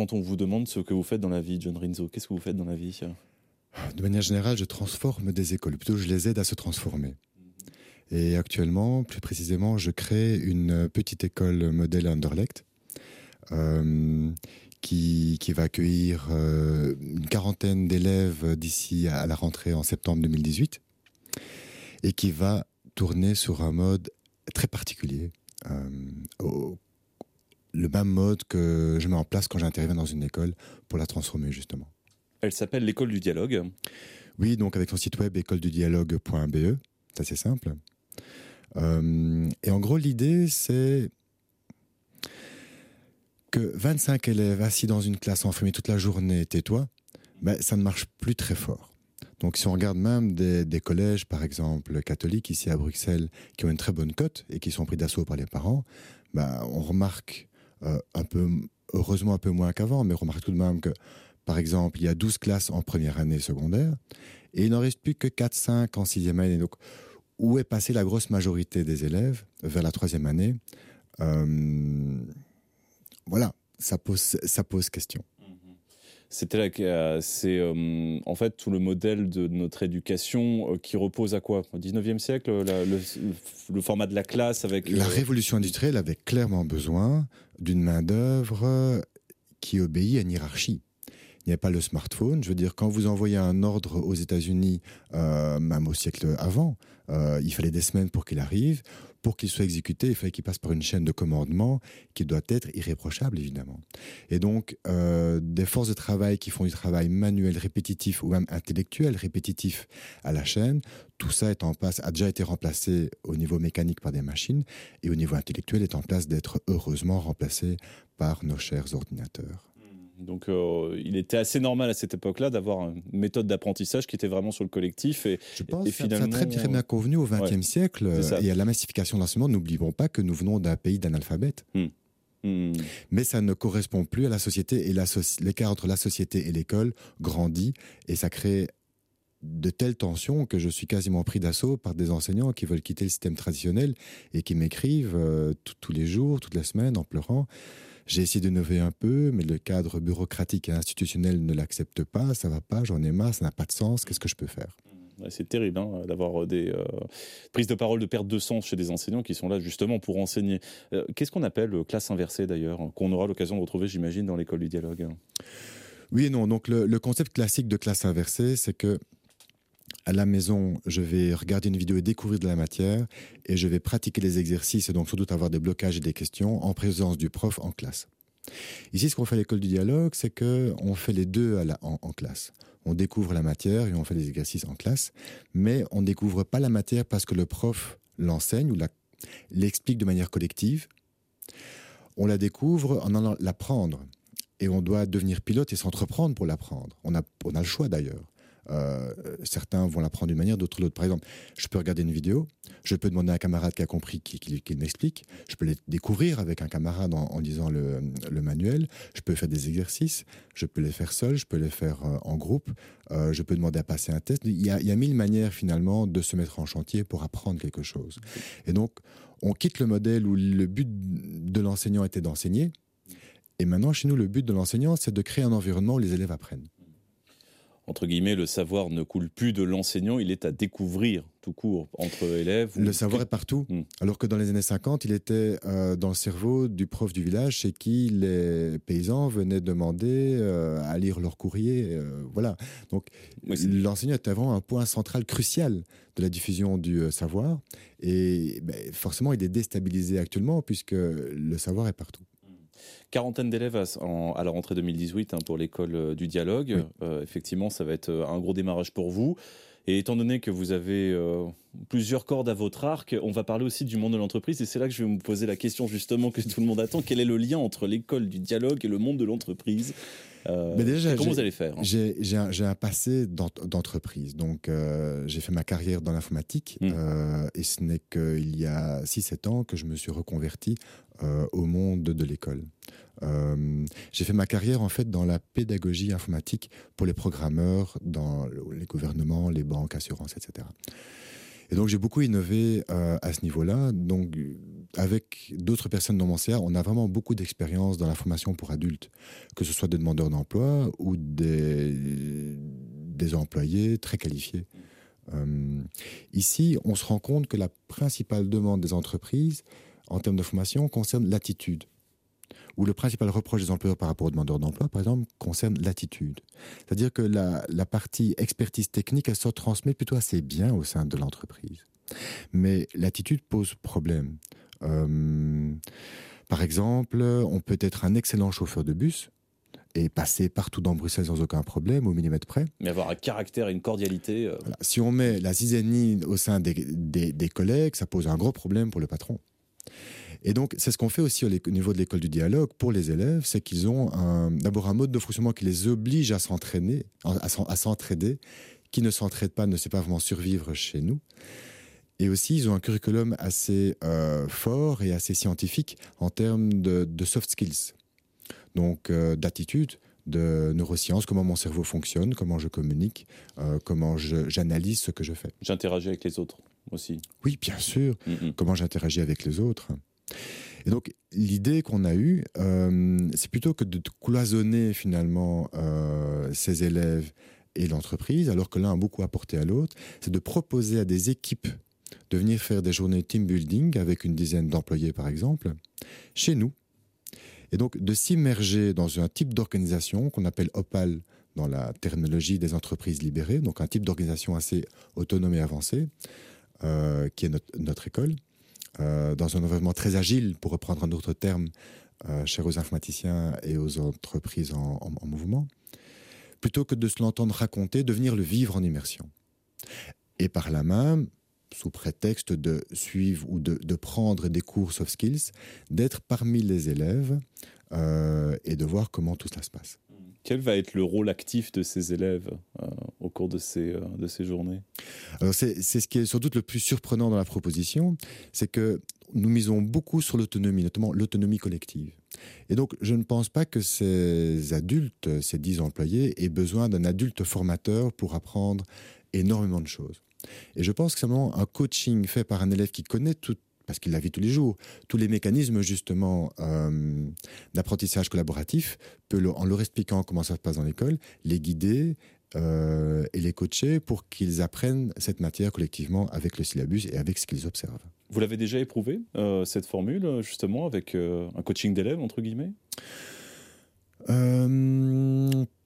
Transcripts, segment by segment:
quand on vous demande ce que vous faites dans la vie, John Rinzo, qu'est-ce que vous faites dans la vie De manière générale, je transforme des écoles, plutôt je les aide à se transformer. Et actuellement, plus précisément, je crée une petite école modèle à euh, qui, qui, va accueillir euh, une quarantaine d'élèves d'ici à la rentrée en septembre 2018 et qui va tourner sur un mode très particulier. Euh, le même mode que je mets en place quand j'interviens dans une école pour la transformer justement. Elle s'appelle l'école du dialogue. Oui, donc avec son site web écoledudialogue.be, c'est assez simple. Euh, et en gros, l'idée, c'est que 25 élèves assis dans une classe enfermée toute la journée, tais-toi, ben, ça ne marche plus très fort. Donc si on regarde même des, collèges, par exemple, catholiques ici à Bruxelles, qui ont une très bonne cote et qui sont pris d'assaut par les parents, ben, on remarque un peu, heureusement un peu moins qu'avant, mais remarque tout de même que, par exemple, il y a 12 classes en première année secondaire et il n'en reste plus que 4-5 en sixième année. Donc où est passée la grosse majorité des élèves vers la troisième année? Euh, Voilà, ça pose, ça pose question. C'était euh, c'est euh, en fait tout le modèle de notre éducation qui repose à quoi? Au 19e siècle, le, format de la classe avec... La révolution industrielle avait clairement besoin d'une main-d'œuvre qui obéit à une hiérarchie il n'y avait pas le smartphone. Je veux dire, quand vous envoyez un ordre aux États-Unis, euh, même au siècle avant, euh, il fallait des semaines pour qu'il arrive. Pour qu'il soit exécuté, il fallait qu'il passe par une chaîne de commandement qui doit être irréprochable, évidemment. Et donc, euh, des forces de travail qui font du travail manuel répétitif ou même intellectuel répétitif à la chaîne, tout ça est en place, a déjà été remplacé au niveau mécanique par des machines et au niveau intellectuel est en place d'être heureusement remplacé par nos chers ordinateurs. Donc euh, il était assez normal à cette époque-là d'avoir une méthode d'apprentissage qui était vraiment sur le collectif. Et, Je pense que ça a très, bien convenu au XXe siècle et à la massification de l'enseignement. N'oublions pas que nous venons d'un pays d'analphabètes. Hmm. Hmm. Mais ça ne correspond plus à la société et l'écart entre la société et l'école grandit et ça crée de telles tensions que je suis quasiment pris d'assaut par des enseignants qui veulent quitter le système traditionnel et qui m'écrivent euh, tous les jours, toutes les semaines en pleurant. J'ai essayé d'innover un peu, mais le cadre bureaucratique et institutionnel ne l'accepte pas. Ça va pas, j'en ai marre, ça n'a pas de sens. Qu'est-ce que je peux faire? C'est terrible hein, d'avoir des euh, prises de parole de perte de sens chez des enseignants qui sont là justement pour enseigner. Euh, qu'est-ce qu'on appelle classe inversée d'ailleurs, qu'on aura l'occasion de retrouver, j'imagine, dans l'école du dialogue? Oui et non. Donc le concept classique de classe inversée, c'est que à la maison, je vais regarder une vidéo et découvrir de la matière, et je vais pratiquer les exercices et donc sans doute avoir des blocages et des questions en présence du prof en classe. Ici, ce qu'on fait à l'école du dialogue, c'est que on fait les deux à la, en, classe. On découvre la matière et on fait les exercices en classe, mais on ne découvre pas la matière parce que le prof l'enseigne ou l'explique de manière collective. On la découvre en allant l'apprendre. Et on doit devenir pilote et s'entreprendre pour l'apprendre. On a le choix d'ailleurs. Euh, certains vont l'apprendre d'une manière, d'autres l'autre. Par exemple, je peux regarder une vidéo, je peux demander à un camarade qui a compris qu'il m'explique, je peux les découvrir avec un camarade en, disant le, manuel, je peux faire des exercices, je peux les faire seul, je peux les faire euh, en groupe, euh, je peux demander à passer un test. Il y, a, il y a mille manières finalement de se mettre en chantier pour apprendre quelque chose. Et donc, on quitte le modèle où le but de l'enseignant était d'enseigner. Et maintenant, chez nous, le but de l'enseignant, c'est de créer un environnement où les élèves apprennent entre guillemets, le savoir ne coule plus de l'enseignant, il est à découvrir tout court entre élèves. Le savoir est partout. Hmm. Alors que dans les années 50, il était euh, dans le cerveau du prof du village chez qui les paysans venaient demander euh, à lire leur courrier. Euh, voilà. Donc l'enseignant était vraiment un point central crucial de la diffusion du savoir. Et ben, forcément, il est déstabilisé actuellement puisque le savoir est partout. Quarantaine d'élèves à, la rentrée 2018 hein, pour l'école euh, du dialogue. Euh, effectivement, ça va être euh, un gros démarrage pour vous. Et étant donné que vous avez plusieurs cordes à votre arc, on va parler aussi du monde de l'entreprise. Et c'est là que je vais vous poser la question justement que tout le monde attend. Quel est le lien entre l'école du dialogue et le monde de l'entreprise? Mais déjà, comment vous allez faire hein? J'ai un, passé d'entreprise. Donc, j'ai fait ma carrière dans l'informatique. Mmh. et ce n'est qu'il y a 6-7 ans que je me suis reconverti au monde de l'école. Euh, j'ai fait ma carrière en fait dans la pédagogie informatique pour les programmeurs, dans les gouvernements, les banques, assurances, etc. Et donc j'ai beaucoup innové euh, à ce niveau-là. Donc avec d'autres personnes dans mon CA, on a vraiment beaucoup d'expérience dans la formation pour adultes, que ce soit des demandeurs d'emploi ou des, employés très qualifiés. Euh, ici, on se rend compte que la principale demande des entreprises en termes de formation concerne l'attitude. Ou le principal reproche des employeurs par rapport aux demandeurs d'emploi, par exemple, concerne l'attitude. C'est-à-dire que la, la, partie expertise technique, elle se transmet plutôt assez bien au sein de l'entreprise. Mais l'attitude pose problème. Euh, par exemple, on peut être un excellent chauffeur de bus, et passer partout dans Bruxelles sans aucun problème, au millimètre près. Mais avoir un caractère et une cordialité. Euh. Si on met la zizanie au sein des, des, collègues, ça pose un gros problème pour le patron. Et donc, c'est ce qu'on fait aussi au niveau de l'école du dialogue pour les élèves, c'est qu'ils ont d'abord un mode de fonctionnement qui les oblige à s'entraîner, à, s'entraider, qui ne s'entraide pas, ne sait pas vraiment survivre chez nous. Et aussi, ils ont un curriculum assez euh, fort et assez scientifique en termes de, soft skills. Donc, euh, d'attitude, de neurosciences, comment mon cerveau fonctionne, comment je communique, euh, comment j'analyse ce que je fais. J'interagis avec les autres aussi. Oui, bien sûr. Mm, mm. Comment j'interagis avec les autres. Et donc, l'idée qu'on a eue, c'est plutôt que de cloisonner finalement ces élèves et l'entreprise, alors que l'un a beaucoup apporté à l'autre, c'est de proposer à des équipes de venir faire des journées team building avec une dizaine d'employés par exemple, chez nous. Et donc de s'immerger dans un type d'organisation qu'on appelle OPAL dans la terminologie des entreprises libérées, donc un type d'organisation assez autonome et avancé, euh, qui est notre, école, euh, dans un environnement très agile, pour reprendre un autre terme euh, cher aux informaticiens et aux entreprises en, en mouvement, plutôt que de se l'entendre raconter, de venir le vivre en immersion. Et par là même, sous prétexte de suivre ou de, prendre des cours soft skills, d'être parmi les élèves euh, et de voir comment tout cela se passe. Quel va être le rôle actif de ces élèves euh, cours de ces, euh, de ces journées c'est, ce qui est sans doute le plus surprenant dans la proposition, c'est que nous misons beaucoup sur l'autonomie, notamment l'autonomie collective. Et donc, je ne pense pas que ces adultes, ces dix employés, aient besoin d'un adulte formateur pour apprendre énormément de choses. Et je pense que simplement un coaching fait par un élève qui connaît tout, parce qu'il la vit tous les jours, tous les mécanismes justement euh, d'apprentissage collaboratif, peut en leur expliquant comment ça se passe dans l'école, les guider euh, et les coacher pour qu'ils apprennent cette matière collectivement avec le syllabus et avec ce qu'ils observent. Vous l'avez déjà éprouvé, euh, cette formule, justement, avec un coaching d'élèves, entre guillemets?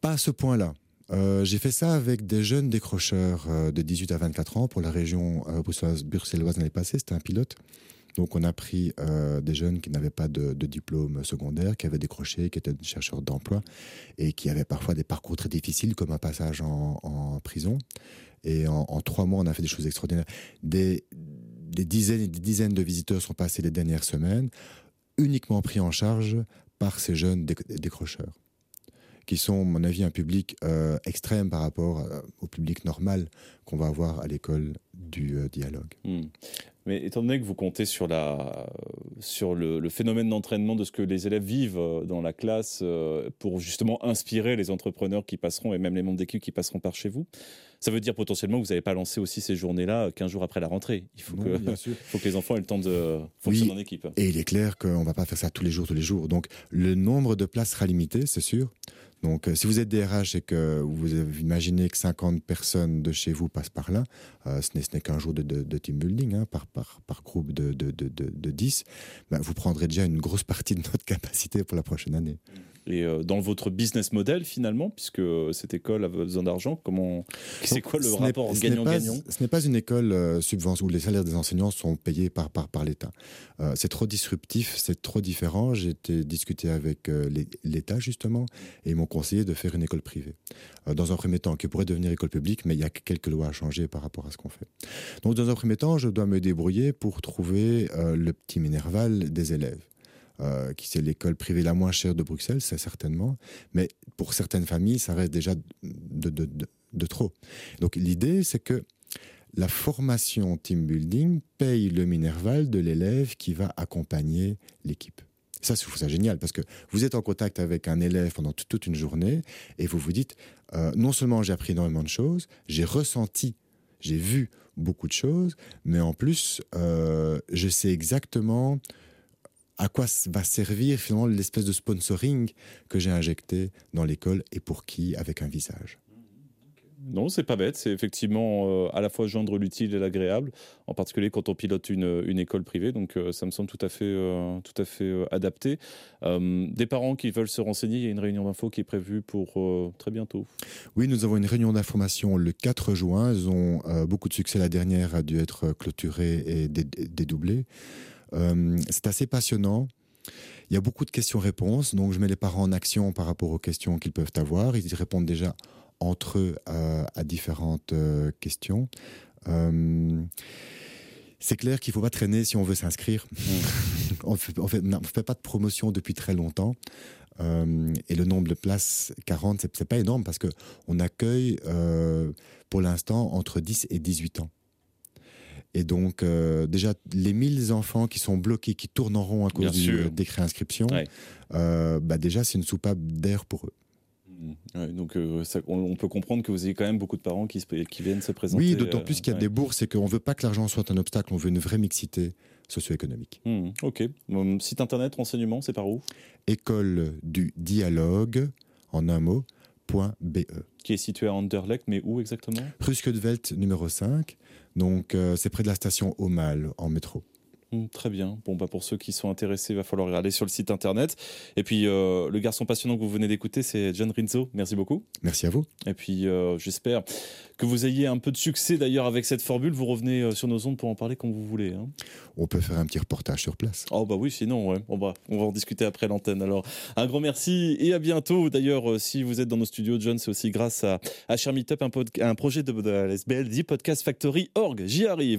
Pas à ce point-là. Euh, j'ai fait ça avec des jeunes décrocheurs euh, de 18 à 24 ans pour la région euh, bruxelloise l'année passée. C'était un pilote. Donc on a pris des jeunes qui n'avaient pas de, diplôme secondaire, qui avaient décroché, qui étaient chercheurs d'emploi et qui avaient parfois des parcours très difficiles comme un passage en, prison. Et en, trois mois, on a fait des choses extraordinaires. Des, dizaines et des dizaines de visiteurs sont passés les dernières semaines, uniquement pris en charge par ces jeunes décrocheurs qui sont, à mon avis, un public euh, extrême par rapport euh, au public normal qu'on va avoir à l'école du euh, dialogue. Hmm. Mais étant donné que vous comptez sur, la, sur le, phénomène d'entraînement de ce que les élèves vivent dans la classe pour justement inspirer les entrepreneurs qui passeront et même les membres d'équipe qui passeront par chez vous, ça veut dire potentiellement que vous n'avez pas lancé aussi ces journées-là 15 jours après la rentrée. Il faut, que, faut que les enfants aient le temps de fonctionner en équipe. Et il est clair qu'on ne va pas faire ça tous les jours, tous les jours. Donc le nombre de places sera limité, c'est sûr. Donc, euh, si vous êtes DRH et que vous imaginez que 50 personnes de chez vous passent par là, euh, ce n'est qu'un jour de, team building hein, par, par, groupe de, de 10, ben, vous prendrez déjà une grosse partie de notre capacité pour la prochaine année. Et euh, dans votre business model, finalement, puisque cette école a besoin d'argent, comment c'est quoi le rapport gagnant-gagnant? Ce n'est pas une école euh, subvention où les salaires des enseignants sont payés par, par, par l'État. Euh, c'est trop disruptif, c'est trop différent. J'ai été discuté avec l'État, justement, et ils m'ont conseillé de faire une école privée. dans un premier temps, qui pourrait devenir école publique, mais il y a quelques lois à changer par rapport à ce qu'on fait. Donc, dans un premier temps, je dois me débrouiller pour trouver le petit minerval des élèves. Euh, qui c'est l'école privée la moins chère de Bruxelles, c'est certainement, mais pour certaines familles, ça reste déjà de, de, de, trop. Donc l'idée, c'est que la formation team building paye le minerval de l'élève qui va accompagner l'équipe. Ça, je trouve ça génial parce que vous êtes en contact avec un élève pendant toute une journée et vous vous dites, euh, non seulement j'ai appris énormément de choses, j'ai ressenti, j'ai vu beaucoup de choses, mais en plus, euh, je sais exactement à quoi va servir finalement l'espèce de sponsoring que j'ai injecté dans l'école et pour qui avec un visage. Non, c'est pas bête. C'est effectivement euh, à la fois joindre l'utile et l'agréable, en particulier quand on pilote une, une école privée. Donc, euh, ça me semble tout à fait, euh, tout à fait adapté. des parents qui veulent se renseigner, il y a une réunion d'info qui est prévue pour très bientôt. Oui, nous avons une réunion d'information le 4 juin. Ils ont beaucoup de succès. La dernière a dû être clôturée et dédoublée. C'est assez passionnant. Il y a beaucoup de questions-réponses, donc je mets les parents en action par rapport aux questions qu'ils peuvent avoir. Ils répondent déjà entre eux à, différentes euh, questions. Euh, c'est clair qu'il ne faut pas traîner si on veut s'inscrire. Mm. on ne fait, pas de promotion depuis très longtemps. Euh, et le nombre de places, 40, c'est, n'est pas énorme parce qu'on accueille pour l'instant entre 10 et 18 ans. Et donc, déjà, les 1000 enfants qui sont bloqués, qui tournent en rond à cause du décret inscription, bah déjà, c'est une soupape d'air pour eux. Donc euh, on, peut comprendre que vous avez quand même beaucoup de parents qui, qui viennent se présenter. Oui, d'autant plus qu'il y a des bourses et qu'on ne veut pas que l'argent soit un obstacle, on veut une vraie mixité socio-économique. Mmh, ok. site internet, renseignement, c'est par où? École du dialogue, en un mot, .be. Qui est situé à Anderlecht, mais où exactement? Ruske de numéro 5. Donc euh, c'est près de la station Omal en métro. Mmh, très bien. Bon, bah pour ceux qui sont intéressés, il va falloir aller sur le site internet. Et puis, euh, le garçon passionnant que vous venez d'écouter, c'est John Rinzo. Merci beaucoup. Merci à vous. Et puis, euh, j'espère que vous ayez un peu de succès d'ailleurs avec cette formule. Vous revenez euh, sur nos ondes pour en parler quand vous voulez. Hein. On peut faire un petit reportage sur place. Oh, bah oui, sinon, ouais. on, va, on va en discuter après l'antenne. Alors, un grand merci et à bientôt. D'ailleurs, si vous êtes dans nos studios, John, c'est aussi grâce à, à Share un, un projet de, de la SBL, Podcast Factory Org. J'y arrive.